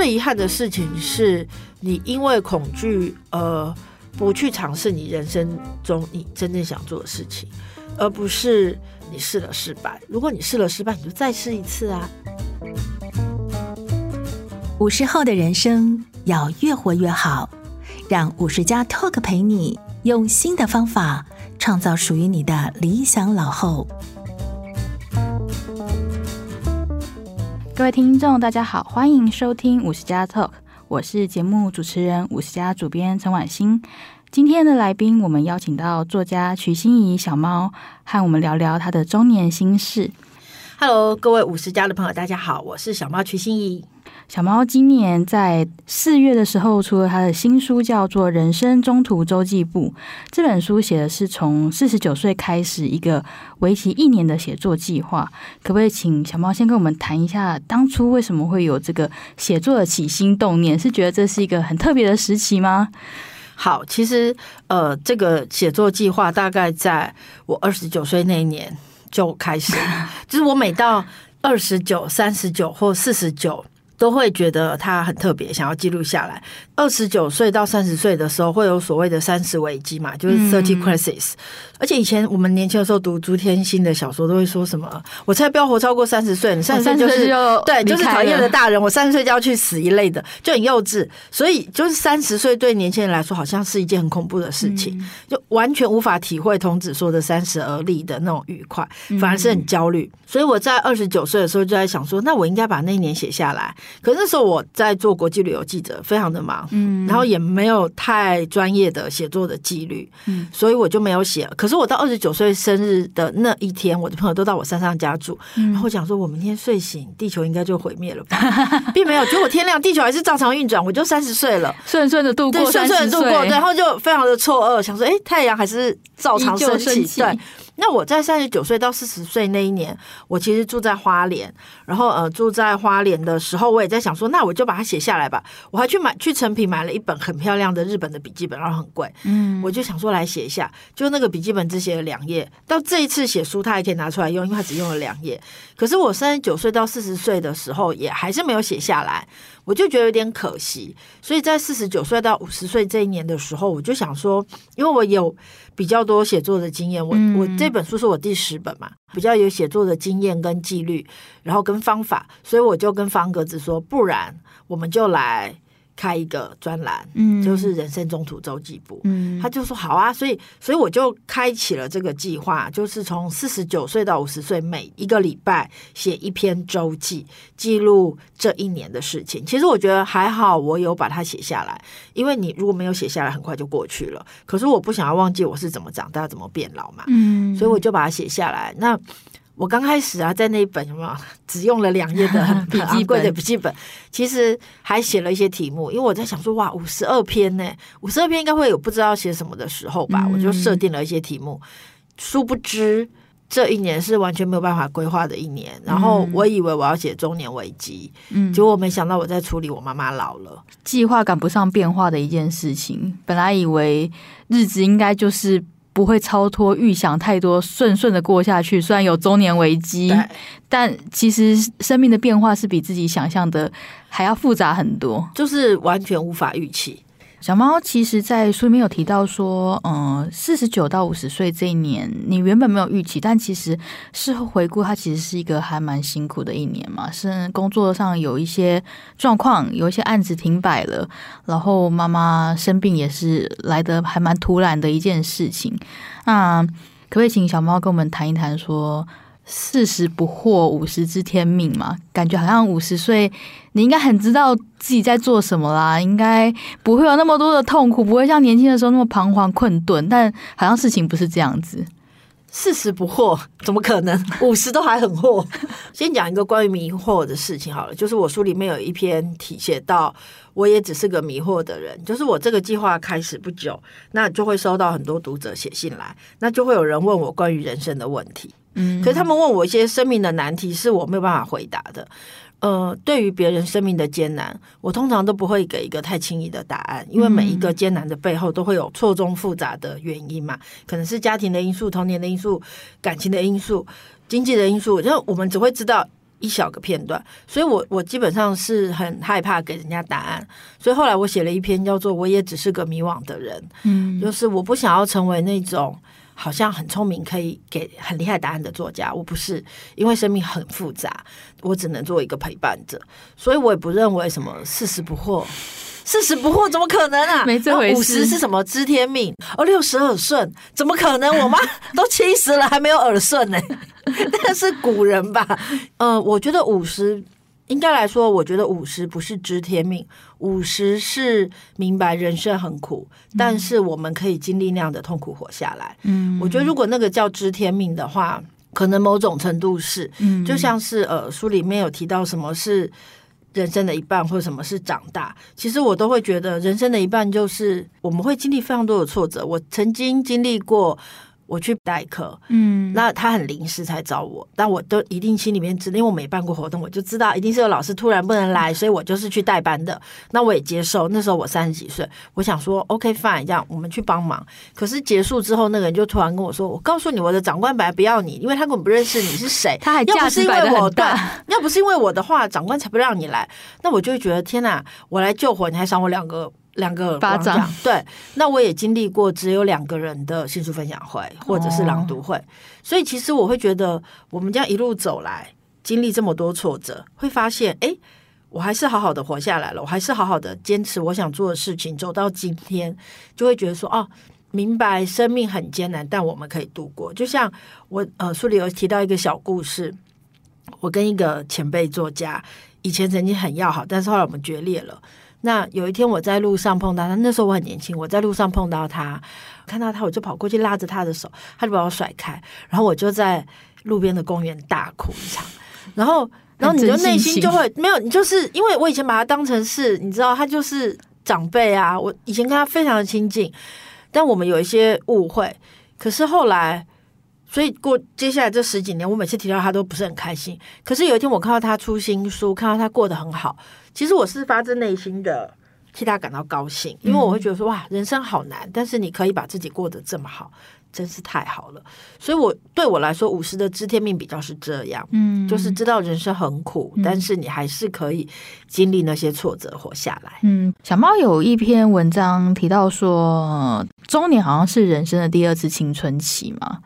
最遗憾的事情是你因为恐惧呃不去尝试你人生中你真正想做的事情，而不是你试了失败。如果你试了失败，你就再试一次啊。五十后的人生要越活越好，让五十加 Talk 陪你用新的方法创造属于你的理想老后。各位听众，大家好，欢迎收听五十加 Talk，我是节目主持人五十加主编陈婉欣。今天的来宾，我们邀请到作家徐欣怡小猫，和我们聊聊她的中年心事。Hello，各位五十加的朋友，大家好，我是小猫徐欣怡。小猫今年在四月的时候出了他的新书，叫做《人生中途周记簿》。这本书写的是从四十九岁开始一个为期一年的写作计划。可不可以请小猫先跟我们谈一下，当初为什么会有这个写作的起心动念？是觉得这是一个很特别的时期吗？好，其实呃，这个写作计划大概在我二十九岁那一年就开始，就是我每到二十九、三十九或四十九。都会觉得他很特别，想要记录下来。二十九岁到三十岁的时候，会有所谓的三十危机嘛，就是 thirty crisis。而且以前我们年轻的时候读朱天心的小说，都会说什么“我才不要活超过三十岁”，你三十岁就是对，就是讨厌的大人。我三十岁就要去死一类的，就很幼稚。所以，就是三十岁对年轻人来说，好像是一件很恐怖的事情，就完全无法体会童子说的“三十而立”的那种愉快，反而是很焦虑。所以我在二十九岁的时候就在想说，那我应该把那一年写下来。可是那时候我在做国际旅游记者，非常的忙，嗯，然后也没有太专业的写作的纪律，嗯，所以我就没有写。可是我到二十九岁生日的那一天，我的朋友都到我山上家住，然后我讲说，我明天睡醒，地球应该就毁灭了吧，并没有，结果天亮，地球还是照常运转，我就三十岁了，顺顺的度过，对，顺顺的度过，然后就非常的错愕，想说，哎，太阳还是照常升起，对。那我在三十九岁到四十岁那一年，我其实住在花莲，然后呃住在花莲的时候，我也在想说，那我就把它写下来吧。我还去买去成品买了一本很漂亮的日本的笔记本，然后很贵，嗯，我就想说来写一下，就那个笔记本只写了两页。到这一次写书，它还可以拿出来用，因为它只用了两页。可是我三十九岁到四十岁的时候，也还是没有写下来。我就觉得有点可惜，所以在四十九岁到五十岁这一年的时候，我就想说，因为我有比较多写作的经验，我我这这本书是我第十本嘛，比较有写作的经验跟纪律，然后跟方法，所以我就跟方格子说，不然我们就来。开一个专栏，嗯，就是人生中途周记簿，嗯，他就说好啊，所以，所以我就开启了这个计划，就是从四十九岁到五十岁，每一个礼拜写一篇周记，记录这一年的事情。其实我觉得还好，我有把它写下来，因为你如果没有写下来，很快就过去了。可是我不想要忘记我是怎么长大、怎么变老嘛，嗯，所以我就把它写下来。那。我刚开始啊，在那一本什么只用了两页的 笔记柜的笔记本，其实还写了一些题目，因为我在想说，哇，五十二篇呢，五十二篇应该会有不知道写什么的时候吧，我就设定了一些题目。殊不知这一年是完全没有办法规划的一年，然后我以为我要写中年危机，嗯，结果我没想到我在处理我妈妈老了，计划赶不上变化的一件事情。本来以为日子应该就是。不会超脱预想太多，顺顺的过下去。虽然有中年危机，但其实生命的变化是比自己想象的还要复杂很多，就是完全无法预期。小猫其实，在书里面有提到说，嗯，四十九到五十岁这一年，你原本没有预期，但其实事后回顾，它其实是一个还蛮辛苦的一年嘛。是工作上有一些状况，有一些案子停摆了，然后妈妈生病也是来得还蛮突然的一件事情。那可不可以请小猫跟我们谈一谈说？四十不惑，五十知天命嘛，感觉好像五十岁，你应该很知道自己在做什么啦，应该不会有那么多的痛苦，不会像年轻的时候那么彷徨困顿。但好像事情不是这样子。四十不惑，怎么可能？五十都还很惑。先讲一个关于迷惑的事情好了，就是我书里面有一篇题写到，我也只是个迷惑的人。就是我这个计划开始不久，那就会收到很多读者写信来，那就会有人问我关于人生的问题。嗯，可是他们问我一些生命的难题，是我没有办法回答的。呃，对于别人生命的艰难，我通常都不会给一个太轻易的答案，因为每一个艰难的背后都会有错综复杂的原因嘛，可能是家庭的因素、童年的因素、感情的因素、经济的因素，就我们只会知道一小个片段，所以我我基本上是很害怕给人家答案，所以后来我写了一篇叫做《我也只是个迷惘的人》，嗯，就是我不想要成为那种好像很聪明可以给很厉害答案的作家，我不是，因为生命很复杂，我只能做一个陪伴者，所以我也不认为什么四十不惑。四十不惑怎么可能啊？没这回事。五十是什么知天命？哦，六十耳顺怎么可能？我妈都七十了还没有耳顺呢？那是古人吧？呃，我觉得五十应该来说，我觉得五十不是知天命，五十是明白人生很苦，嗯，但是我们可以经历那样的痛苦活下来。嗯，我觉得如果那个叫知天命的话，可能某种程度是，嗯，就像是呃书里面有提到什么是。人生的一半，或者什么是长大，其实我都会觉得，人生的一半就是我们会经历非常多的挫折。我曾经经历过。我去代课，嗯，那他很临时才找我，但我都一定心里面知道，因为我没办过活动，我就知道一定是有老师突然不能来，所以我就是去代班的。那我也接受。那时候我三十几岁，我想说 OK fine，这样我们去帮忙。可是结束之后，那个人就突然跟我说：“我告诉你，我的长官本来不要你，因为他根本不认识你是谁。他还要不是因为我的，要不是因为我的话，长官才不让你来。那我就会觉得天哪，我来救火，你还赏我两个。”两个巴掌，对，那我也经历过只有两个人的新书分享会或者是朗读会，哦，所以其实我会觉得，我们这样一路走来，经历这么多挫折，会发现，哎，我还是好好的活下来了，我还是好好的坚持我想做的事情，走到今天，就会觉得说，哦，明白生命很艰难，但我们可以度过。就像我呃书里有提到一个小故事，我跟一个前辈作家以前曾经很要好，但是后来我们决裂了。那有一天我在路上碰到他，那时候我很年轻，我在路上碰到他，看到他我就跑过去拉着他的手，他就把我甩开，然后我就在路边的公园大哭一场，然后然后你就内心就会没有，你就是因为我以前把他当成是，你知道他就是长辈啊，我以前跟他非常的亲近，但我们有一些误会，可是后来。所以过接下来这十几年，我每次提到他都不是很开心。可是有一天，我看到他出新书，看到他过得很好，其实我是发自内心的替他感到高兴，因为我会觉得说哇，人生好难，但是你可以把自己过得这么好，真是太好了。所以我对我来说，五十的知天命比较是这样，嗯，就是知道人生很苦，但是你还是可以经历那些挫折活下来。嗯，小猫有一篇文章提到说，中年好像是人生的第二次青春期嘛。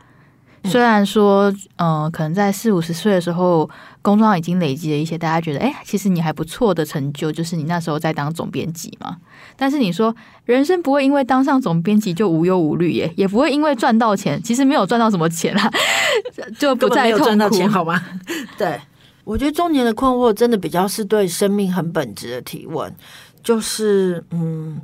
虽然说，嗯、呃，可能在四五十岁的时候，工作上已经累积了一些大家觉得，哎，其实你还不错的成就，就是你那时候在当总编辑嘛。但是你说，人生不会因为当上总编辑就无忧无虑耶，也不会因为赚到钱，其实没有赚到什么钱啊，就不再痛苦，赚到钱好吗？对，我觉得中年的困惑真的比较是对生命很本质的提问，就是嗯。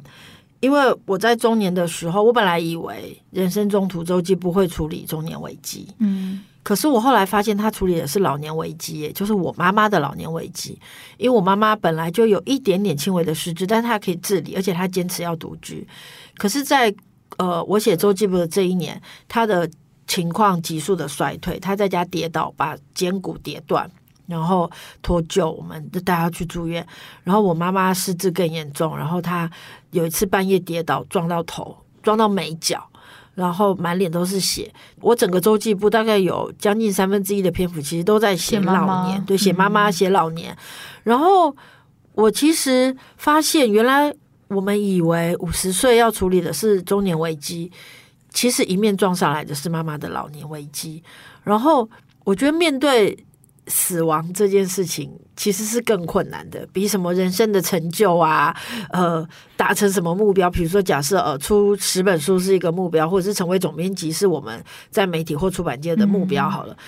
因为我在中年的时候，我本来以为人生中途周记不会处理中年危机，嗯，可是我后来发现他处理的是老年危机，也就是我妈妈的老年危机。因为我妈妈本来就有一点点轻微的失智，但她可以自理，而且她坚持要独居。可是在，在呃，我写周记簿的这一年，她的情况急速的衰退，她在家跌倒，把肩骨跌断。然后脱臼，我们就带他去住院。然后我妈妈失智更严重，然后她有一次半夜跌倒，撞到头，撞到眉角，然后满脸都是血。我整个周记部大概有将近三分之一的篇幅，其实都在写老年，妈妈对，写妈妈，写老年。嗯、然后我其实发现，原来我们以为五十岁要处理的是中年危机，其实一面撞上来的是妈妈的老年危机。然后我觉得面对。死亡这件事情其实是更困难的，比什么人生的成就啊，呃，达成什么目标，比如说假设呃出十本书是一个目标，或者是成为总编辑是我们在媒体或出版界的目标。好了，嗯、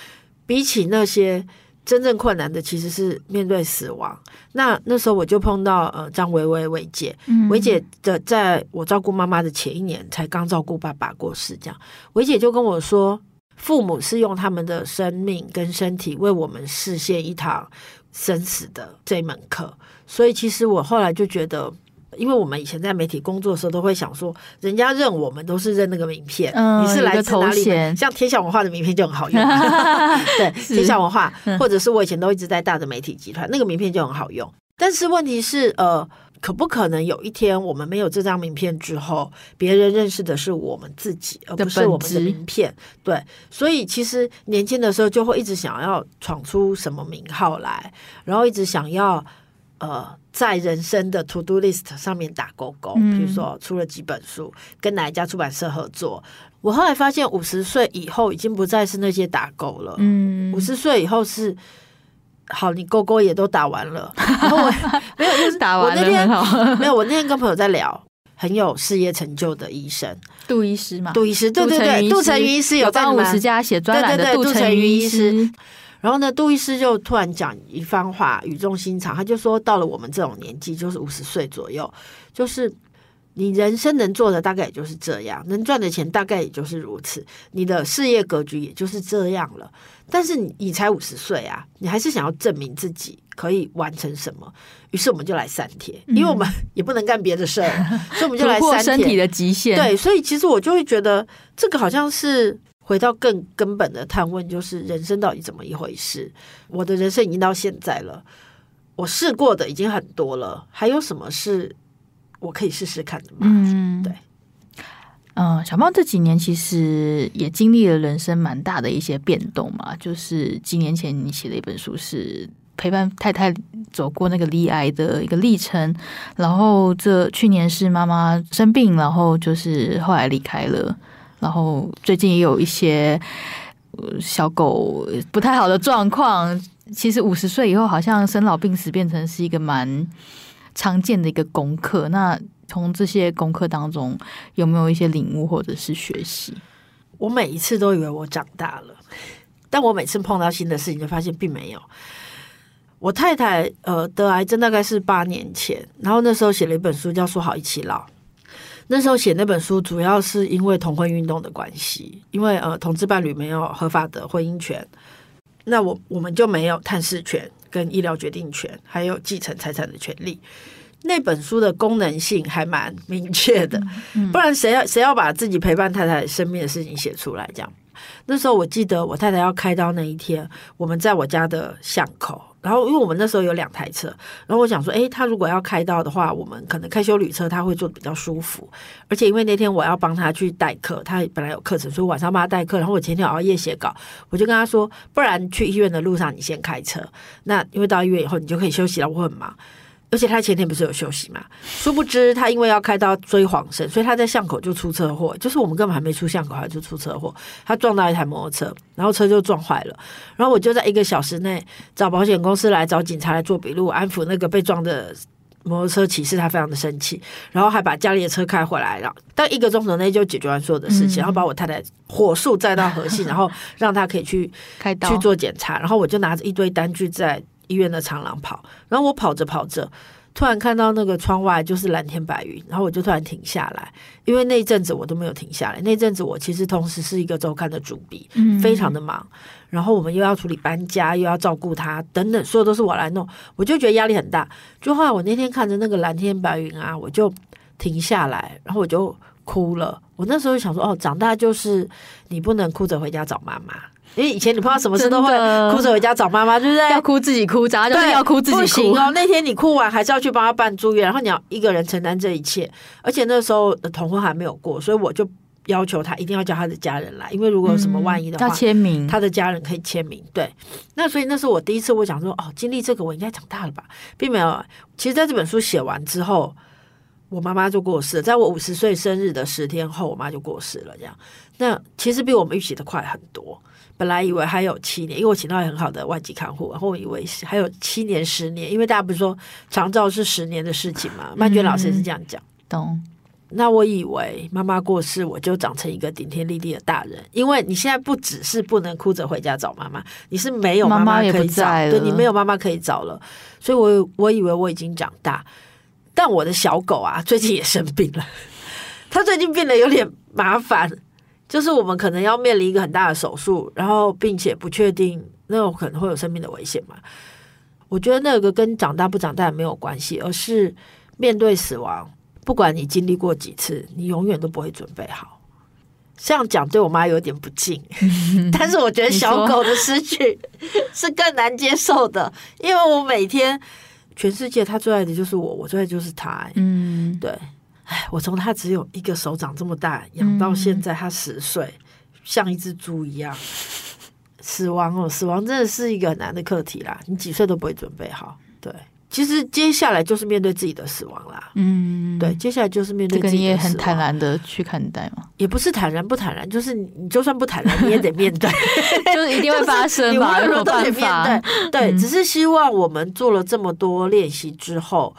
比起那些真正困难的，其实是面对死亡。那那时候我就碰到呃张维维维姐，维姐的在我照顾妈妈的前一年才刚照顾爸爸过世，这样维姐就跟我说。父母是用他们的生命跟身体为我们实现一堂生死的这门课，所以其实我后来就觉得，因为我们以前在媒体工作的时候，都会想说，人家认我们都是认那个名片，嗯、你是来自哪里？像天下文化的名片就很好用，对，天下文化，或者是我以前都一直在大的媒体集团，那个名片就很好用。但是问题是，呃。可不可能有一天我们没有这张名片之后，别人认识的是我们自己，而不是我们的名片？对，所以其实年轻的时候就会一直想要闯出什么名号来，然后一直想要呃在人生的 to do list 上面打勾勾。比如说出了几本书，跟哪一家出版社合作。我后来发现，五十岁以后已经不再是那些打勾了。嗯，五十岁以后是。好，你勾勾也都打完了，然后我没有，就是打完了。我那天 没有，我那天跟朋友在聊，很有事业成就的医生杜医师嘛，杜医师，对对对，杜成云医师有在五十家写专栏的杜成云医师。然后呢，杜医师就突然讲一番话，语重心长，他就说，到了我们这种年纪，就是五十岁左右，就是。你人生能做的大概也就是这样，能赚的钱大概也就是如此，你的事业格局也就是这样了。但是你你才五十岁啊，你还是想要证明自己可以完成什么？于是我们就来删帖，因为我们也不能干别的事儿，嗯、所以我们就来三铁。身体的极限。对，所以其实我就会觉得这个好像是回到更根本的探问，就是人生到底怎么一回事？我的人生已经到现在了，我试过的已经很多了，还有什么是？我可以试试看的嘛。嗯，对，嗯、呃，小猫这几年其实也经历了人生蛮大的一些变动嘛。就是几年前你写了一本书，是陪伴太太走过那个离癌的一个历程。然后这去年是妈妈生病，然后就是后来离开了。然后最近也有一些小狗不太好的状况。其实五十岁以后，好像生老病死变成是一个蛮。常见的一个功课，那从这些功课当中有没有一些领悟或者是学习？我每一次都以为我长大了，但我每次碰到新的事情，就发现并没有。我太太呃得癌症大概是八年前，然后那时候写了一本书叫《说好一起老》。那时候写那本书主要是因为同婚运动的关系，因为呃同志伴侣没有合法的婚姻权，那我我们就没有探视权。跟医疗决定权，还有继承财产的权利，那本书的功能性还蛮明确的。不然谁要谁要把自己陪伴太太生命的事情写出来？这样，那时候我记得我太太要开刀那一天，我们在我家的巷口。然后，因为我们那时候有两台车，然后我想说，诶，他如果要开刀的话，我们可能开修旅车，他会坐的比较舒服。而且，因为那天我要帮他去代课，他本来有课程，所以晚上帮他代课。然后我前天熬夜写稿，我就跟他说，不然去医院的路上你先开车。那因为到医院以后你就可以休息了，我很忙。而且他前天不是有休息嘛？殊不知他因为要开刀追黄肾，所以他在巷口就出车祸。就是我们根本还没出巷口，他就出车祸。他撞到一台摩托车，然后车就撞坏了。然后我就在一个小时内找保险公司来找警察来做笔录，安抚那个被撞的摩托车骑士。他非常的生气，然后还把家里的车开回来，然后但一个钟头内就解决完所有的事情，然后把我太太火速载到和信，然后让他可以去开刀去做检查。然后我就拿着一堆单据在。医院的长廊跑，然后我跑着跑着，突然看到那个窗外就是蓝天白云，然后我就突然停下来，因为那一阵子我都没有停下来。那阵子我其实同时是一个周刊的主笔，嗯，非常的忙。然后我们又要处理搬家，又要照顾他，等等，所有都是我来弄，我就觉得压力很大。就后来我那天看着那个蓝天白云啊，我就停下来，然后我就哭了。我那时候想说，哦，长大就是你不能哭着回家找妈妈。因为以前你碰到什么事都会哭着回家找妈妈，对不对？要哭自己哭，长大就是要哭自己哭。不行哦，那天你哭完还是要去帮他办住院，然后你要一个人承担这一切。而且那时候的同婚还没有过，所以我就要求他一定要叫他的家人来，因为如果有什么万一的话，要签名，他的家人可以签名。对，那所以那是我第一次，我想说，哦，经历这个我应该长大了吧，并没有。其实在这本书写完之后，我妈妈就过世了，在我五十岁生日的十天后，我妈就过世了。这样，那其实比我们预期的快很多。本来以为还有七年，因为我请到很好的外籍看护，然后我以为还有七年、十年，因为大家不是说长照是十年的事情嘛？曼娟老师是这样讲。懂、嗯。那我以为妈妈过世，我就长成一个顶天立地的大人，因为你现在不只是不能哭着回家找妈妈，你是没有妈妈可以找，对，你没有妈妈可以找了。所以我我以为我已经长大，但我的小狗啊，最近也生病了，它最近变得有点麻烦。就是我们可能要面临一个很大的手术，然后并且不确定那种可能会有生命的危险嘛。我觉得那个跟长大不长大没有关系，而是面对死亡，不管你经历过几次，你永远都不会准备好。这样讲对我妈有点不敬，但是我觉得小狗的失去是更难接受的，因为我每天全世界他最爱的就是我，我最爱的就是他、欸。嗯，对，哎，我从他只有一个手掌这么大养到现在，他十岁，嗯、像一只猪一样。死亡哦，死亡真的是一个很难的课题啦，你几岁都不会准备好。对，其实接下来就是面对自己的死亡啦。嗯，对，接下来就是面对自己的死亡。这个你也很坦然的去看待嘛？也不是坦然不坦然，就是你就算不坦然，你也得面对，就是一定会发生嘛，没有办法。对，只是希望我们做了这么多练习之后。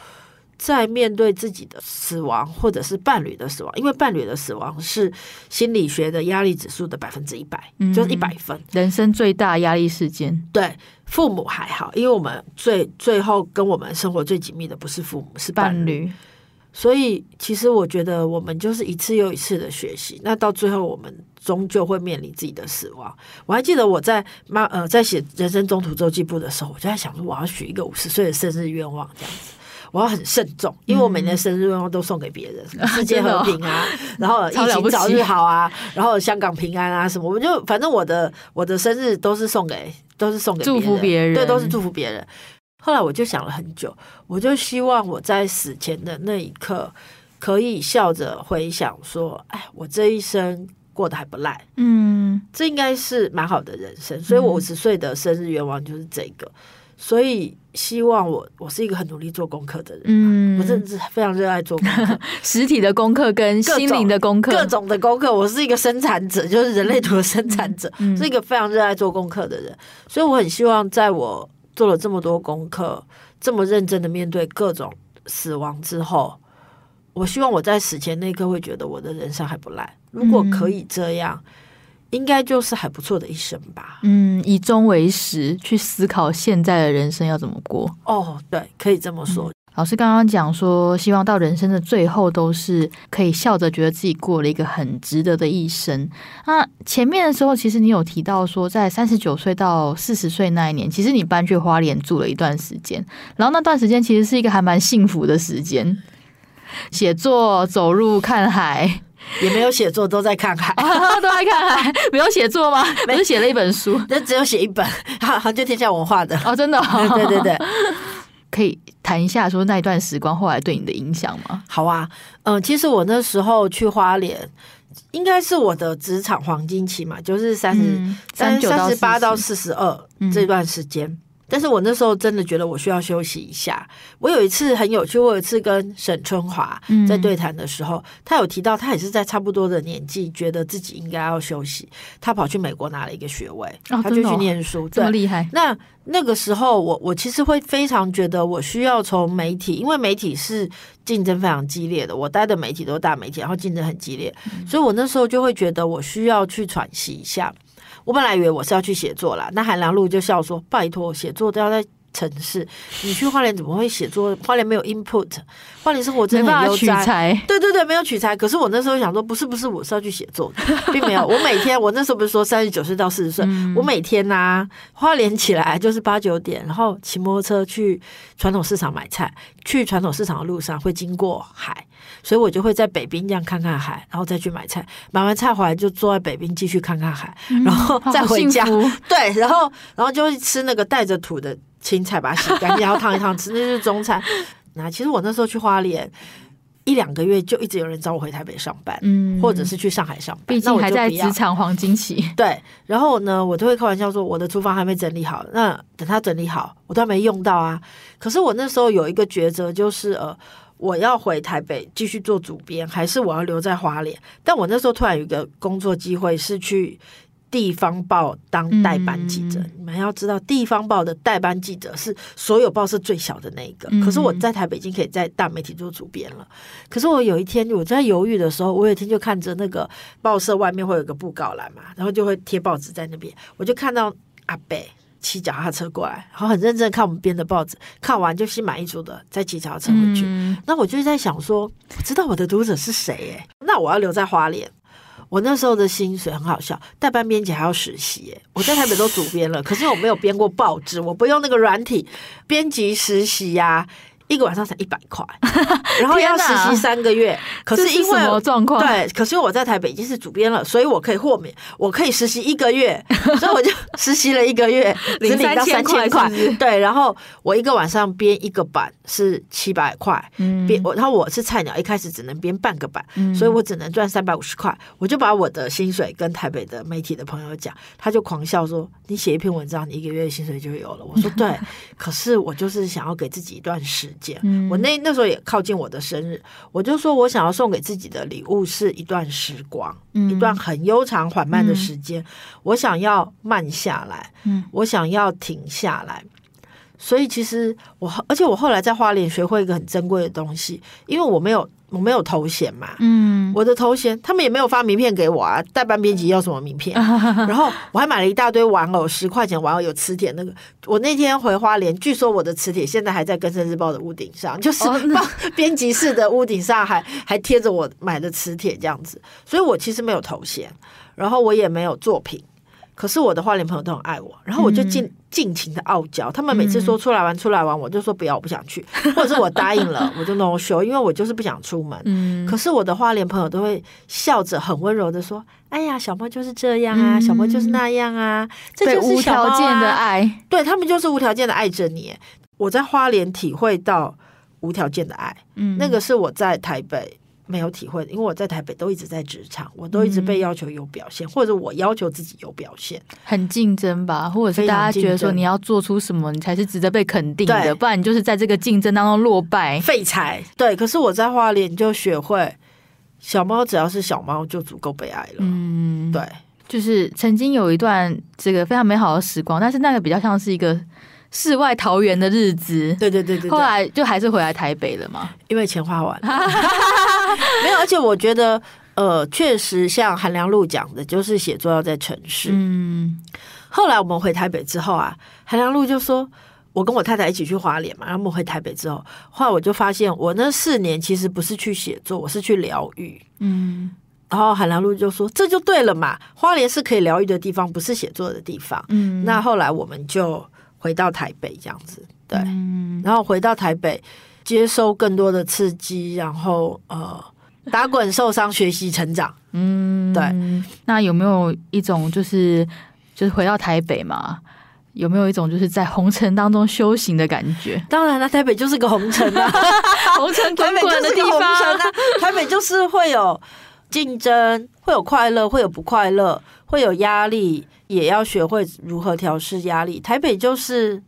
在面对自己的死亡，或者是伴侣的死亡，因为伴侣的死亡是心理学的压力指数的百分之一百，就是一百分，人生最大压力事件。对，父母还好，因为我们最最后跟我们生活最紧密的不是父母，是伴侣。伴侣。所以，其实我觉得我们就是一次又一次的学习，那到最后我们终究会面临自己的死亡。我还记得我在妈呃在写人生中途周记簿的时候，我就在想说，我要许一个五十岁的生日愿望，这样子。我要很慎重，因为我每年生日愿望都送给别人，嗯、世界和平啊，然后疫情早日好啊，然后香港平安啊什么，我就反正我的我的生日都是送给都是送给人，祝福别人，对，都是祝福别人。后来我就想了很久，我就希望我在死前的那一刻，可以笑着回想说，哎，我这一生过得还不赖，嗯，这应该是蛮好的人生。所以我五十岁的生日愿望就是这个。所以希望我我是一个很努力做功课的人，嗯，我真的是非常热爱做功课，实体的功课跟心灵的功课，各种的功课。我是一个生产者，就是人类图的生产者，嗯，是一个非常热爱做功课的人。所以我很希望，在我做了这么多功课，这么认真的面对各种死亡之后，我希望我在死前那一刻会觉得我的人生还不赖。如果可以这样。应该就是还不错的一生吧。嗯，以终为始，去思考现在的人生要怎么过。哦，对，可以这么说。嗯，老师刚刚讲说，希望到人生的最后都是可以笑着觉得自己过了一个很值得的一生。那前面的时候，其实你有提到说，在三十九岁到四十岁那一年，其实你搬去花莲住了一段时间，然后那段时间其实是一个还蛮幸福的时间，写作、走路、看海。也没有写作，都在看海，都在看海。没有写作吗？没。有写了一本书，那只有写一本，好，就天下文化的。哦，真的、哦，对对对，可以谈一下说那一段时光后来对你的影响吗？好啊，嗯，其实我那时候去花莲，应该是我的职场黄金期嘛，就是三十三三十八到四十。二这段时间。但是我那时候真的觉得我需要休息一下。我有一次很有趣，我有一次跟沈春华在对谈的时候，嗯，他有提到他也是在差不多的年纪，觉得自己应该要休息。他跑去美国拿了一个学位，哦，他就去念书，这么厉害。那那个时候我，我我其实会非常觉得我需要从媒体，因为媒体是竞争非常激烈的，我待的媒体都是大媒体，然后竞争很激烈，嗯，所以我那时候就会觉得我需要去喘息一下。我本来以为我是要去写作啦，那韩良露就笑说：“拜托，写作都要在城市，你去花莲怎么会写作？花莲没有 input，花莲生活真的很悠哉。对对对，没有取材。可是我那时候想说，不是不是，我是要去写作的，并没有。我每天，我那时候不是说三十九岁到四十岁，我每天呐、啊，花莲起来就是八九点，然后骑摩托车去传统市场买菜，去传统市场的路上会经过海。”所以我就会在北滨这样看看海，然后再去买菜，买完菜回来就坐在北滨继续看看海，然后再回家。嗯、对，然后然后就会吃那个带着土的青菜，把它洗干净，然后烫一烫吃，那就是中餐。那其实我那时候去花莲一两个月，就一直有人找我回台北上班，嗯，或者是去上海上班。毕竟还在职场黄金期。对，然后呢，我就会开玩笑说，我的厨房还没整理好，那等它整理好，我都还没用到啊。可是我那时候有一个抉择，就是呃。我要回台北继续做主编，还是我要留在花莲？但我那时候突然有一个工作机会，是去地方报当代班记者。嗯、你们要知道，地方报的代班记者是所有报社最小的那一个。可是我在台北已经可以在大媒体做主编了。可是我有一天我在犹豫的时候，我有一天就看着那个报社外面会有个布告栏嘛，然后就会贴报纸在那边，我就看到阿伯。骑脚踏车过来，然后很认真看我们编的报纸，看完就心满意足的再骑脚踏车回去。嗯、那我就在想说，我知道我的读者是谁耶，那我要留在花莲。我那时候的薪水很好笑，代班编辑还要实习耶，我在台北都主编了，可是我没有编过报纸，我不用那个软体编辑实习呀、啊。一个晚上才一百块，然后要实习三个月。可是因为状况？对，可是我在台北已经是主编了，所以我可以豁免，我可以实习一个月，所以我就实习了一个月，只领到三千块。对，然后我一个晚上编一个版是七百块，编我，然后我是菜鸟，一开始只能编半个版，所以我只能赚三百五十块。我就把我的薪水跟台北的媒体的朋友讲，他就狂笑说：“你写一篇文章，你一个月薪水就有了。”我说：“对，可是我就是想要给自己一段时间。”我那那时候也靠近我的生日，我就说我想要送给自己的礼物是一段时光，一段很悠长缓慢的时间。我想要慢下来，我想要停下来。所以其实我，而且我后来在花莲学会一个很珍贵的东西，因为我没有。我没有头衔嘛，嗯，我的头衔他们也没有发名片给我啊。代班编辑要什么名片？然后我还买了一大堆玩偶，十块钱玩偶有磁铁那个。我那天回花莲，据说我的磁铁现在还在《更生日报》的屋顶上，就是 编辑室的屋顶上还还贴着我买的磁铁这样子。所以我其实没有头衔，然后我也没有作品。可是我的花莲朋友都很爱我，然后我就尽尽情的傲娇。他们每次说出来玩，出来玩，我就说不要，我不想去，或者是我答应了，我就 no show，因为我就是不想出门。可是我的花莲朋友都会笑着很温柔的说：“哎呀，小猫就是这样啊，小猫就是那样啊，这就是无条件的爱。”对，他们就是无条件的爱着你。我在花莲体会到无条件的爱，那个是我在台北。没有体会，因为我在台北都一直在职场，我都一直被要求有表现，嗯、或者我要求自己有表现，很竞争吧，或者是大家觉得说你要做出什么，你才是值得被肯定的，不然你就是在这个竞争当中落败。废柴。对，可是我在花莲就学会，小猫只要是小猫就足够被爱了。嗯，对，就是曾经有一段这个非常美好的时光，但是那个比较像是一个。世外桃源的日子，对对对对，后来就还是回来台北了嘛，因为钱花完了。没有，而且我觉得，呃，确实像韩良露讲的，就是写作要在城市。嗯，后来我们回台北之后啊，韩良露就说，我跟我太太一起去花莲嘛，然后我们回台北之后，后来我就发现，我那四年其实不是去写作，我是去疗愈。嗯，然后韩良露就说，这就对了嘛，花莲是可以疗愈的地方，不是写作的地方。嗯，那后来我们就。回到台北这样子，对，嗯、然后回到台北接受更多的刺激，然后呃，打滚受伤学习成长，嗯，对。那有没有一种就是就是回到台北嘛？有没有一种就是在红尘当中修行的感觉？当然了，台北就是个红尘啊，红尘滚滚的地方啊，台北就是会有竞争，会有快乐，会有不快乐，会有压力。也要学会如何调试压力。台北就是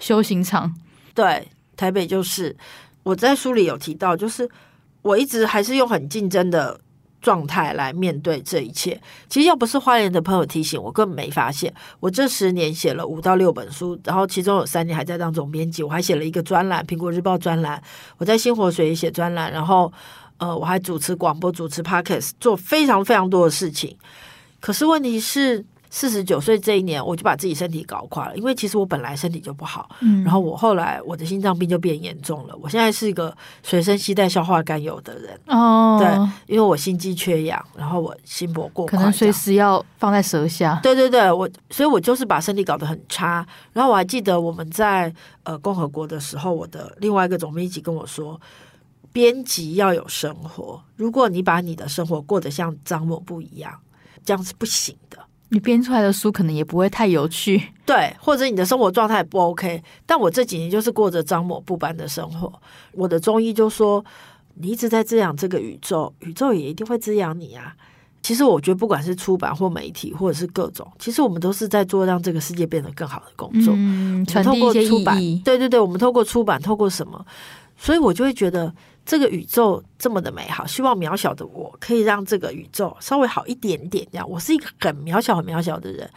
修行场，对，台北就是我在书里有提到，就是我一直还是用很竞争的状态来面对这一切。其实要不是花莲的朋友提醒我，根本没发现。我这十年写了五到六本书，然后其中有三年还在当总编辑，我还写了一个专栏，《苹果日报》专栏。我在新活水写专栏，然后呃，我还主持广播，主持 Podcast，做非常非常多的事情。可是问题是。四十九岁这一年，我就把自己身体搞垮了，因为其实我本来身体就不好，嗯，然后我后来我的心脏病就变严重了。我现在是一个随身携带消化甘油的人哦，对，因为我心肌缺氧，然后我心搏过快，可能随时要放在舌下。对对对，我所以，我就是把身体搞得很差。然后我还记得我们在呃共和国的时候，我的另外一个总编辑跟我说，编辑要有生活，如果你把你的生活过得像张某不一样，这样是不行的。你编出来的书可能也不会太有趣，对，或者你的生活状态不 OK。但我这几年就是过着张某不般的生活。我的中医就说，你一直在滋养这个宇宙，宇宙也一定会滋养你啊。其实我觉得，不管是出版或媒体，或者是各种，其实我们都是在做让这个世界变得更好的工作。嗯，传递一些意义。对对对，我们透过出版，透过什么？所以我就会觉得。这个宇宙这么的美好，希望渺小的我可以让这个宇宙稍微好一点点。这样，我是一个很渺小、很渺小的人，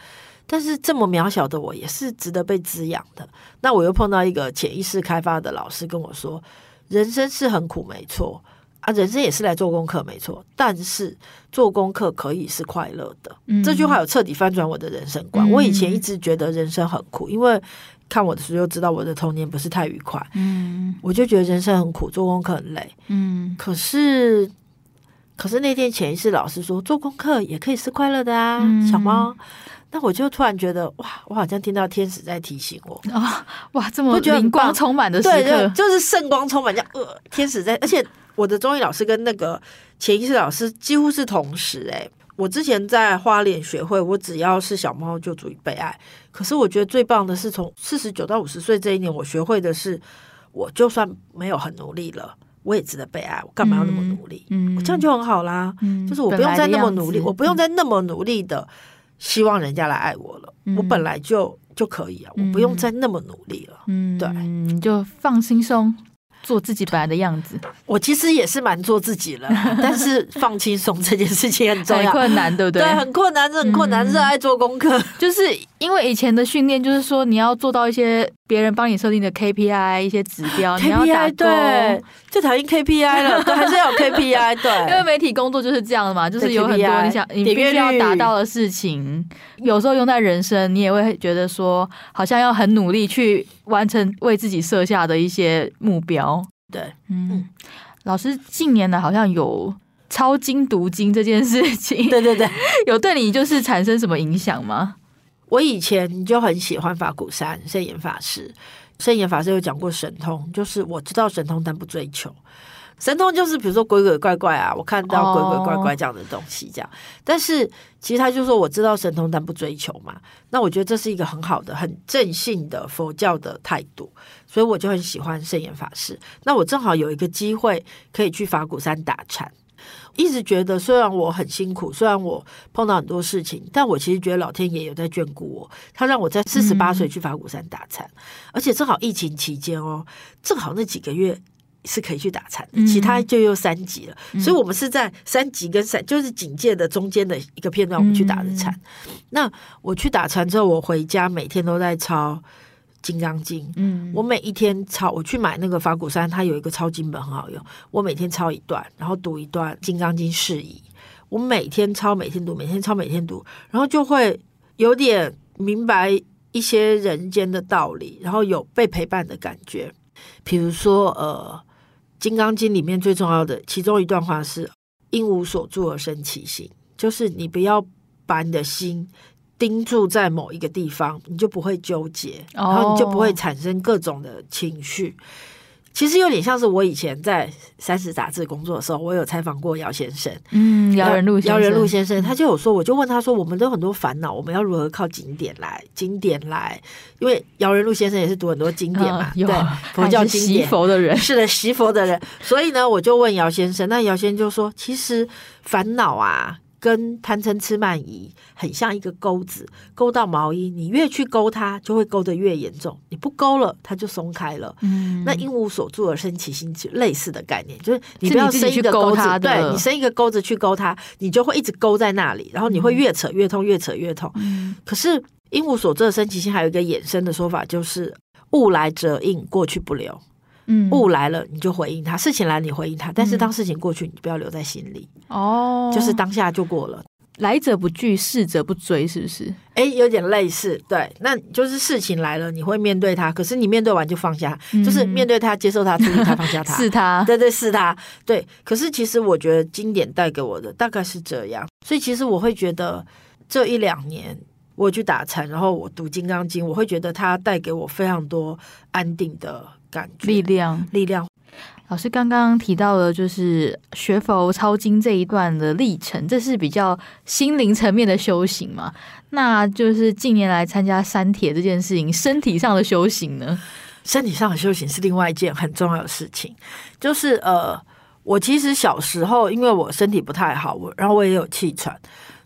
但是这么渺小的我也是值得被滋养的。那我又碰到一个潜意识开发的老师跟我说：“人生是很苦，没错啊，人生也是来做功课，没错。但是做功课可以是快乐的。嗯”这句话有彻底翻转我的人生观。嗯、我以前一直觉得人生很苦，因为。看我的书就知道我的童年不是太愉快，嗯，我就觉得人生很苦，做功课很累，嗯，可是，可是那天潜意识老师说做功课也可以是快乐的啊，嗯、小猫，那我就突然觉得，哇，我好像听到天使在提醒我。啊，哇，这么灵光充满的时刻，对，就是圣光充满，叫呃，天使在，而且我的中医老师跟那个潜意识老师几乎是同时，哎，我之前在花脸学会，我只要是小猫就足以被爱，可是我觉得最棒的是从四十九到五十岁这一年，我学会的是，我就算没有很努力了。我也值得被爱，我干嘛要那么努力？嗯，我这样就很好啦。嗯，就是我不用再那么努力，我不用再那么努力的希望人家来爱我了。嗯，我本来就就可以啊，我不用再那么努力了。嗯，对，你就放轻松。做自己本来的样子，我其实也是蛮做自己了，但是放轻松这件事情很重要，很困难，对不对？对，很困难，很困难，热爱做功课，就是因为以前的训练，就是说你要做到一些别人帮你设定的 KPI 一些指标，你要打对，最讨厌 KPI 了，对，还是要有 KPI，对，因为媒体工作就是这样的嘛，就是有很多你想你必须要达到的事情，有时候用在人生，你也会觉得说，好像要很努力去完成为自己设下的一些目标。对，嗯，老师近年来好像有抄经读经这件事情，对对对，有对你就是产生什么影响吗？我以前就很喜欢法鼓山圣严法师，圣严法师有讲过神通，就是我知道神通，但不追求。神通就是比如说鬼鬼怪怪啊，我看到鬼鬼怪怪这样的东西，这样。但是其实他就说我知道神通，但不追求嘛。那我觉得这是一个很好的、很正信的佛教的态度，所以我就很喜欢圣严法师。那我正好有一个机会可以去法鼓山打禅，一直觉得虽然我很辛苦，虽然我碰到很多事情，但我其实觉得老天爷有在眷顾我。他让我在四十八岁去法鼓山打禅，嗯，而且正好疫情期间哦，正好那几个月。是可以去打禅的，其他就又三级了，嗯，所以我们是在三级跟三就是警戒的中间的一个片段，我们去打的禅，嗯。那我去打禅之后，我回家每天都在抄《金刚经》。嗯，我每一天抄，我去买那个法鼓山，它有一个抄经本很好用，我每天抄一段，然后读一段《金刚经》释疑。我每天抄，每天读，每天抄，每天读，然后就会有点明白一些人间的道理，然后有被陪伴的感觉。比如说，呃。《金刚经》里面最重要的其中一段话是“应无所住而生其心”，就是你不要把你的心盯住在某一个地方，你就不会纠结，然后你就不会产生各种的情绪。其实有点像是我以前在《三十杂志》工作的时候，我有采访过姚先生，嗯，姚人路，姚人路先生，他就有说，我就问他说，我们都有很多烦恼，我们要如何靠景典来？景典来，因为姚仁路先生也是读很多经典嘛，嗯、对，佛教经典，习佛的人是的，习佛的人，所以呢，我就问姚先生，那姚先生就说，其实烦恼啊。跟贪嗔痴慢疑很像一个钩子，勾到毛衣，你越去勾它，就会勾得越严重。你不勾了，它就松开了。嗯，那因无所住而生其心，就类似的概念，就是你不要生一个钩子，对，你生一个钩子去勾它，你就会一直勾在那里，然后你会越扯越痛，越扯越痛。嗯，可是因无所住而生其心，还有一个衍生的说法，就是物来则应，过去不留。嗯，物来了你就回应他，事情来了你回应他，但是当事情过去，你不要留在心里哦，就是当下就过了。来者不拒，逝者不追，是不是？哎，有点类似，对，那就是事情来了，你会面对他，可是你面对完就放下，嗯、就是面对他，接受他，处理他，放下他，是他，对对是他，对。可是其实我觉得经典带给我的大概是这样，所以其实我会觉得这一两年我去打禅，然后我读《金刚经》，我会觉得它带给我非常多安定的。感觉力量，力量。老师刚刚提到了，就是学佛抄经这一段的历程，这是比较心灵层面的修行嘛？那就是近年来参加山铁这件事情，身体上的修行呢？身体上的修行是另外一件很重要的事情。就是呃，我其实小时候因为我身体不太好，我然后我也有气喘，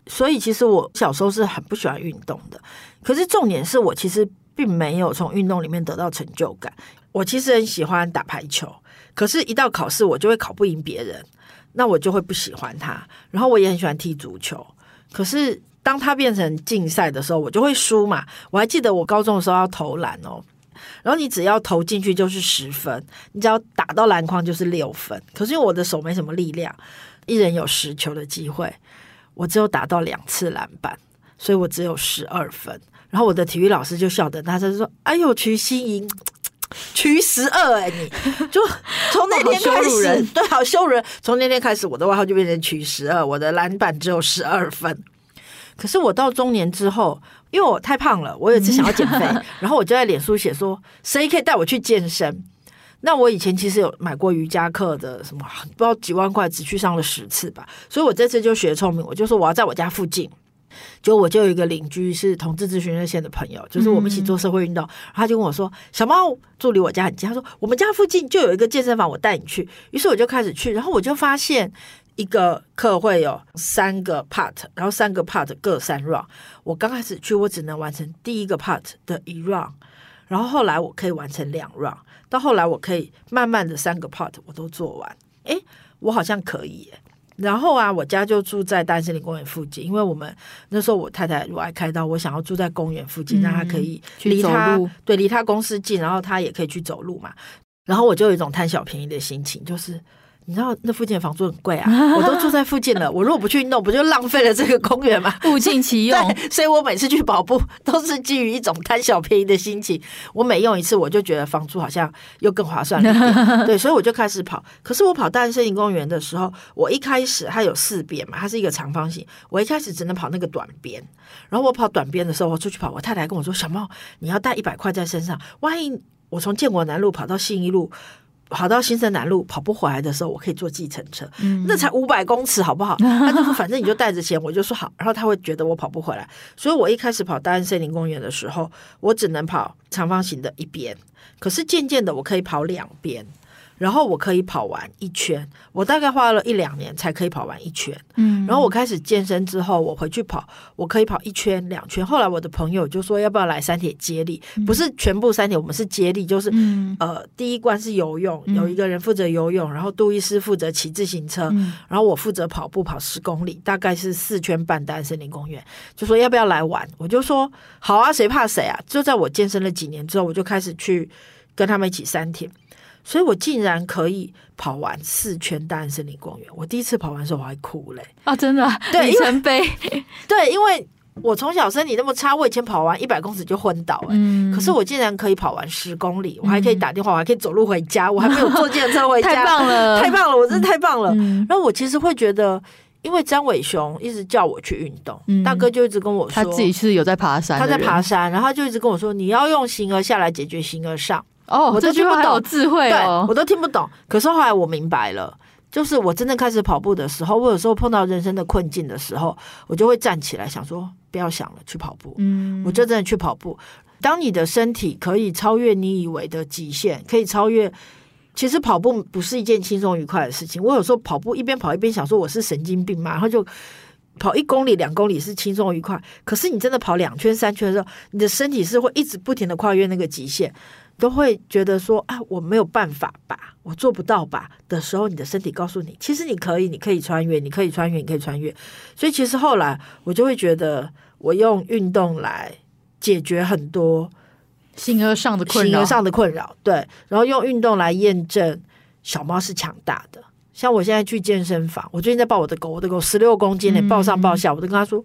所以其实我小时候是很不喜欢运动的。可是重点是我其实并没有从运动里面得到成就感。我其实很喜欢打排球，可是，一到考试，我就会考不赢别人，那我就会不喜欢他。然后，我也很喜欢踢足球，可是，当他变成竞赛的时候，我就会输嘛。我还记得我高中的时候要投篮哦，然后你只要投进去就是十分，你只要打到篮筐就是六分。可是，因为我的手没什么力量，一人有十球的机会，我只有打到两次篮板，所以我只有十二分。然后，我的体育老师就笑得，他就说：“哎呦，瞿欣莹。”取十二哎，你 就从那天开始，对，好羞人。从那天开始，我的外号就变成取十二，我的篮板只有十二分。可是我到中年之后，因为我太胖了，我有一次想要减肥，然后我就在脸书写说，谁可以带我去健身？那我以前其实有买过瑜伽课的，什么不知道几万块，只去上了十次吧。所以我这次就学聪明，我就说我要在我家附近。就我就有一个邻居是同志咨询热线的朋友，就是我们一起做社会运动，嗯、他就跟我说：“小猫住离我家很近。”他说：“我们家附近就有一个健身房，我带你去。”于是我就开始去，然后我就发现一个课会有三个 part，然后三个 part 各三 round。我刚开始去，我只能完成第一个 part 的一 round，然后后来我可以完成两 round，到后来我可以慢慢的三个 part 我都做完。诶，我好像可以耶。然后啊，我家就住在大森林公园附近，因为我们那时候我太太如果爱开刀，我想要住在公园附近，让她可以离她对离她公司近，然后她也可以去走路嘛。然后我就有一种贪小便宜的心情，就是。你知道那附近的房租很贵啊，我都住在附近了，我如果不去弄，不就浪费了这个公园吗？物尽其用。对，所以我每次去跑步都是基于一种贪小便宜的心情。我每用一次，我就觉得房租好像又更划算了一点。对，所以我就开始跑。可是我跑大安森林公园的时候，我一开始它有四边嘛，它是一个长方形，我一开始只能跑那个短边。然后我跑短边的时候，我出去跑，我太太跟我说：“小猫，你要带一百块在身上，万一我从建国南路跑到信义路。”跑到新生南路跑不回来的时候，我可以坐计程车，嗯、那才五百公尺，好不好？他就说反正你就带着钱，我就说好。然后他会觉得我跑不回来，所以我一开始跑大安森林公园的时候，我只能跑长方形的一边，可是渐渐的我可以跑两边。然后我可以跑完一圈，我大概花了一两年才可以跑完一圈。嗯，然后我开始健身之后，我回去跑，我可以跑一圈、两圈。后来我的朋友就说要不要来三铁接力？不是全部三铁，我们是接力，就是呃，第一关是游泳，有一个人负责游泳，然后杜医师负责骑自行车，然后我负责跑步，跑十公里，大概是四圈半单森林公园。就说要不要来玩？我就说好啊，谁怕谁啊！就在我健身了几年之后，我就开始去跟他们一起三铁。所以我竟然可以跑完四圈大安森林公园。我第一次跑完的时候我还哭嘞、欸、啊！真的，对，里程碑。对，因为我从小身体那么差，我以前跑完一百公尺就昏倒了、欸。嗯，可是我竟然可以跑完十公里，我还可以打电话，我还可以走路回家，我还没有坐电车回家，太棒了，太棒了，我真的太棒了。嗯、然后我其实会觉得，因为张伟雄一直叫我去运动，嗯、大哥就一直跟我说，他自己是有在爬山，他在爬山，然后他就一直跟我说，你要用形而下来解决形而上。哦，我都听不懂，有智慧哦，对，我都听不懂。可是后来我明白了，就是我真正开始跑步的时候，我有时候碰到人生的困境的时候，我就会站起来想说，不要想了，去跑步。嗯，我就真的去跑步。当你的身体可以超越你以为的极限，可以超越，其实跑步不是一件轻松愉快的事情。我有时候跑步一边跑一边想说，我是神经病嘛，然后就跑一公里、两公里是轻松愉快，可是你真的跑两圈、三圈的时候，你的身体是会一直不停的跨越那个极限。都会觉得说啊，我没有办法吧，我做不到吧的时候，你的身体告诉你，其实你可以，你可以穿越，你可以穿越，你可以穿越。所以其实后来我就会觉得，我用运动来解决很多性格上的困扰，性格上的困扰。对，然后用运动来验证小猫是强大的。像我现在去健身房，我最近在抱我的狗，我的狗十六公斤呢，抱上抱下，我都跟他说。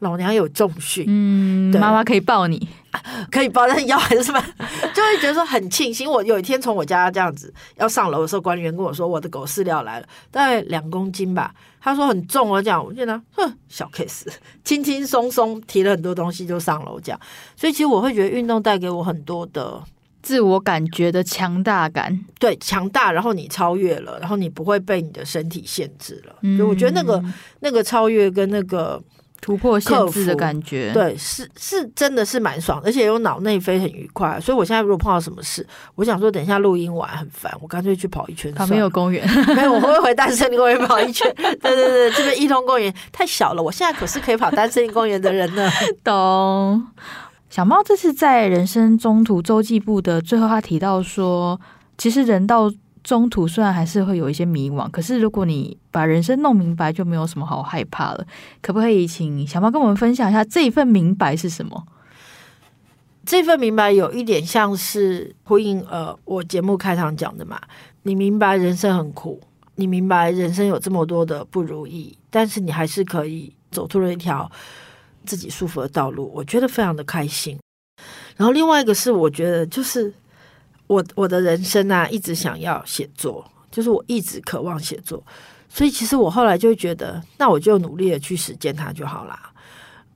老娘有重训，嗯，对妈妈可以抱你，可以抱，但腰还是什么，就会觉得说很庆幸。我有一天从我家这样子要上楼的时候，管理员跟我说我的狗饲料来了，大概两公斤吧。他说很重哦，这样我觉得哼，小 case，轻轻松松提了很多东西就上楼这样。所以其实我会觉得运动带给我很多的自我感觉的强大感，对，强大，然后你超越了，然后你不会被你的身体限制了。嗯，所以我觉得那个那个超越跟那个。突破限制的感觉，对，是是，真的是蛮爽，而且有脑内飞很愉快。所以我现在如果碰到什么事，我想说等一下录音完很烦，我干脆去跑一圈。旁边有公园，没有，我会回大安森林公园跑一圈。对对对，这边一通公园太小了，我现在可是可以跑单身林公园的人呢。懂。小猫这次在人生中途周记部的最后，他提到说，其实人到。中途虽然还是会有一些迷惘，可是如果你把人生弄明白，就没有什么好害怕了。可不可以请小猫跟我们分享一下这一份明白是什么？这份明白有一点像是呼应呃，我节目开场讲的嘛。你明白人生很苦，你明白人生有这么多的不如意，但是你还是可以走出了一条自己舒服的道路，我觉得非常的开心。然后另外一个是，我觉得就是。我我的人生啊，一直想要写作，就是我一直渴望写作，所以其实我后来就觉得，那我就努力的去实践它就好啦。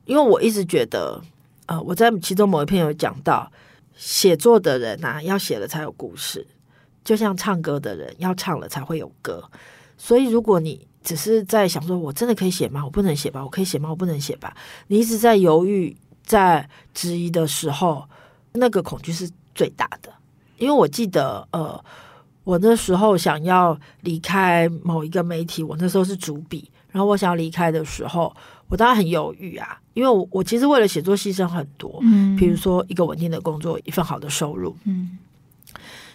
因为我一直觉得，呃，我在其中某一篇有讲到，写作的人呐、要写了才有故事，就像唱歌的人要唱了才会有歌。所以，如果你只是在想说，我真的可以写吗？我不能写吧？我可以写吗？我不能写吧？你一直在犹豫、在质疑的时候，那个恐惧是最大的。因为我记得，呃，我那时候想要离开某一个媒体，我那时候是主笔，然后我想要离开的时候，我当然很犹豫啊。因为我我其实为了写作牺牲很多，嗯，比如说一个稳定的工作，一份好的收入，嗯。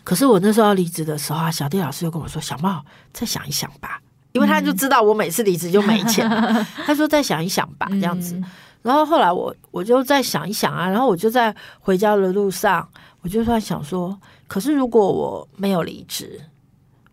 可是我那时候要离职的时候啊，小弟老师又跟我说：“小茂，再想一想吧。”因为他就知道我每次离职就没钱，嗯、他说：“再想一想吧。”这样子。然后后来我我就再想一想啊，然后我就在回家的路上，我就在想说：“可是如果我没有离职，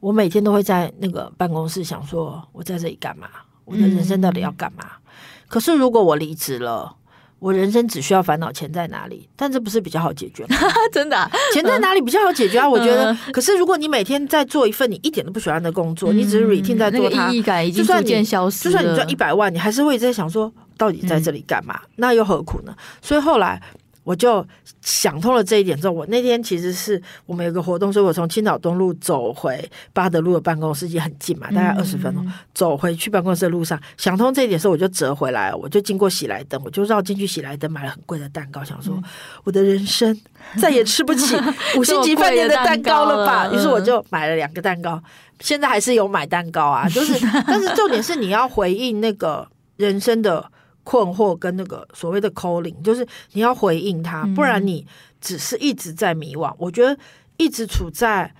我每天都会在那个办公室想说，我在这里干嘛？我的人生到底要干嘛？”嗯、可是如果我离职了。我人生只需要烦恼钱在哪里，但这不是比较好解决吗？真的、啊，钱在哪里比较好解决啊？嗯、我觉得。可是如果你每天在做一份你一点都不喜欢的工作，嗯、你只是 routine 在做它，那个、意义感已经逐渐消失了。就算你赚一百万，你还是会在想说，到底在这里干嘛？嗯、那又何苦呢？所以后来。我就想通了这一点之后，我那天其实是我们有个活动，所以我从青岛东路走回巴德路的办公室，也很近嘛，大概二十分钟。嗯、走回去办公室的路上，想通这一点时候，我就折回来，我就经过喜来登，我就绕进去喜来登买了很贵的蛋糕，想说我的人生再也吃不起 五星级饭店的蛋糕了吧？于是我就买了两个蛋糕，现在还是有买蛋糕啊，就是，但是重点是你要回应那个人生的。困惑跟那个所谓的 calling，就是你要回应他，不然你只是一直在迷惘。我觉得一直处在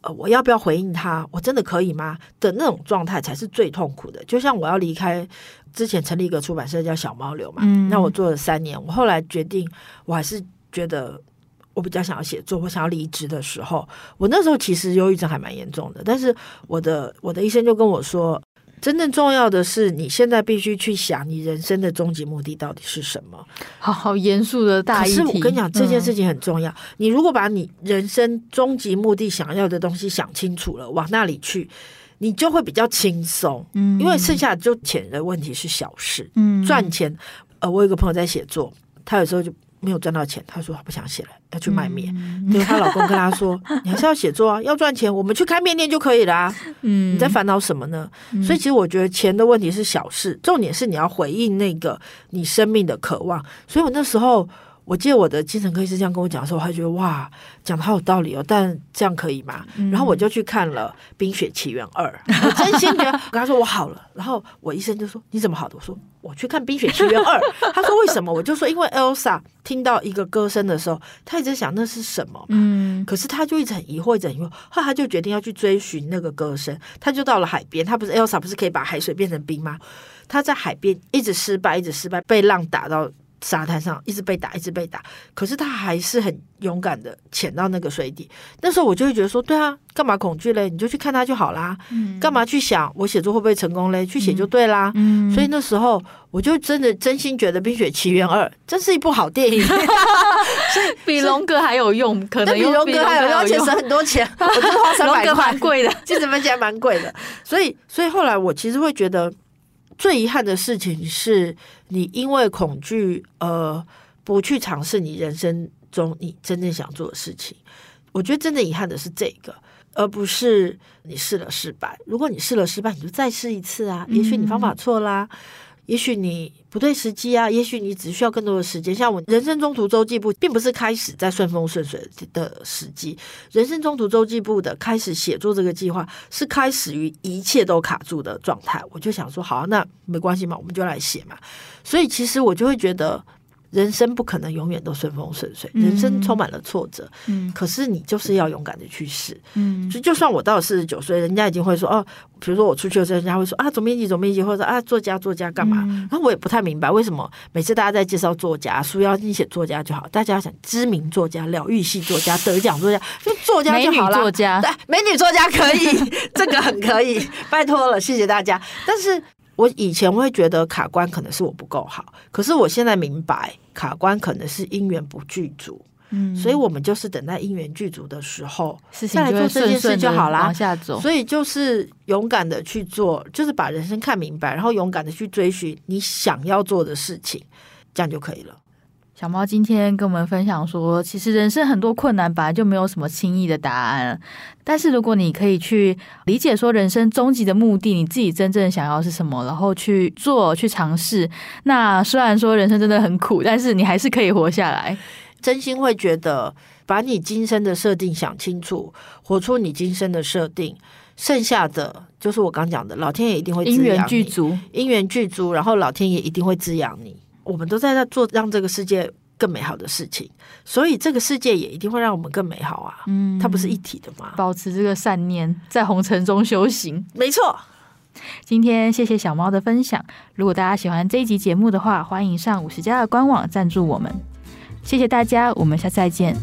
呃，我要不要回应他？我真的可以吗？的那种状态才是最痛苦的。就像我要离开之前成立一个出版社叫小猫流嘛，嗯、那我做了三年，我后来决定，我还是觉得我比较想要写作，我想要离职的时候，我那时候其实忧郁症还蛮严重的，但是我的我的医生就跟我说。真正重要的是，你现在必须去想你人生的终极目的到底是什么。好好严肃的大议题。可是我跟你讲，这件事情很重要。嗯、你如果把你人生终极目的想要的东西想清楚了，往那里去，你就会比较轻松。嗯，因为剩下就钱的问题是小事。嗯，赚钱。呃，我有个朋友在写作，他有时候就。没有赚到钱，他说他不想写了，要去卖面。因为她老公跟她说：“ 你还是要写作啊，要赚钱，我们去开面店就可以了啊。”嗯，你在烦恼什么呢？嗯、所以其实我觉得钱的问题是小事，重点是你要回应那个你生命的渴望。所以我那时候。我记得我的精神科医师这样跟我讲的时候，我还觉得哇，讲的好有道理哦。但这样可以吗？嗯、然后我就去看了《冰雪奇缘二》，我真心觉得，我跟他说我好了。然后我医生就说：“你怎么好的？”我说：“我去看《冰雪奇缘二》。”他说：“为什么？”我就说：“因为 Elsa 听到一个歌声的时候，他一直想那是什么。嗯，可是他就一直很疑惑，一直很疑惑。后来他就决定要去追寻那个歌声。他就到了海边，他不是 Elsa 不是可以把海水变成冰吗？他在海边一直失败，一直失败，被浪打到。沙滩上一直被打，一直被打，可是他还是很勇敢的潜到那个水底。那时候我就会觉得说，对啊，干嘛恐惧嘞？你就去看他就好啦。嗯、干嘛去想我写作会不会成功嘞？去写就对啦。嗯、所以那时候我就真的真心觉得《冰雪奇缘二》真是一部好电影，所以比龙哥还有用，可能 比龙哥还有用，而且省很多钱。我就花三百块，蛮贵的，其实分钱蛮贵的。所以，所以后来我其实会觉得。最遗憾的事情是你因为恐惧而不去尝试你人生中你真正想做的事情。我觉得真的遗憾的是这个，而不是你试了失败。如果你试了失败，你就再试一次啊！也许你方法错啦。也许你不对时机啊，也许你只需要更多的时间。像我人生中途周记部，并不是开始在顺风顺水的时机。人生中途周记部的开始写作这个计划，是开始于一切都卡住的状态。我就想说，好，那没关系嘛，我们就来写嘛。所以其实我就会觉得。人生不可能永远都顺风顺水，人生充满了挫折。嗯，可是你就是要勇敢的去试。嗯，就就算我到了四十九岁，人家已经会说哦，比如说我出去的时候，人家会说啊，总编辑，总编辑，或者啊，作家，作家干嘛？然后我也不太明白为什么每次大家在介绍作家，书要你写作家就好，大家要想知名作家、疗愈系作家、得奖作家，就作家就好了。作家，对，美女作家可以，这个很可以，拜托了，谢谢大家。但是。我以前会觉得卡关可能是我不够好，可是我现在明白卡关可能是因缘不具足。嗯，所以我们就是等待因缘具足的时候，事再来做这件事就好啦。往下走，所以就是勇敢的去做，就是把人生看明白，然后勇敢的去追寻你想要做的事情，这样就可以了。小猫今天跟我们分享说，其实人生很多困难本来就没有什么轻易的答案，但是如果你可以去理解说人生终极的目的，你自己真正想要是什么，然后去做去尝试，那虽然说人生真的很苦，但是你还是可以活下来。真心会觉得，把你今生的设定想清楚，活出你今生的设定，剩下的就是我刚讲的，老天爷一定会因缘具足，因缘具足，然后老天爷一定会滋养你。我们都在那做让这个世界更美好的事情，所以这个世界也一定会让我们更美好啊！嗯，它不是一体的吗？保持这个善念，在红尘中修行，没错。今天谢谢小猫的分享。如果大家喜欢这一集节目的话，欢迎上五十家的官网赞助我们。谢谢大家，我们下次再见。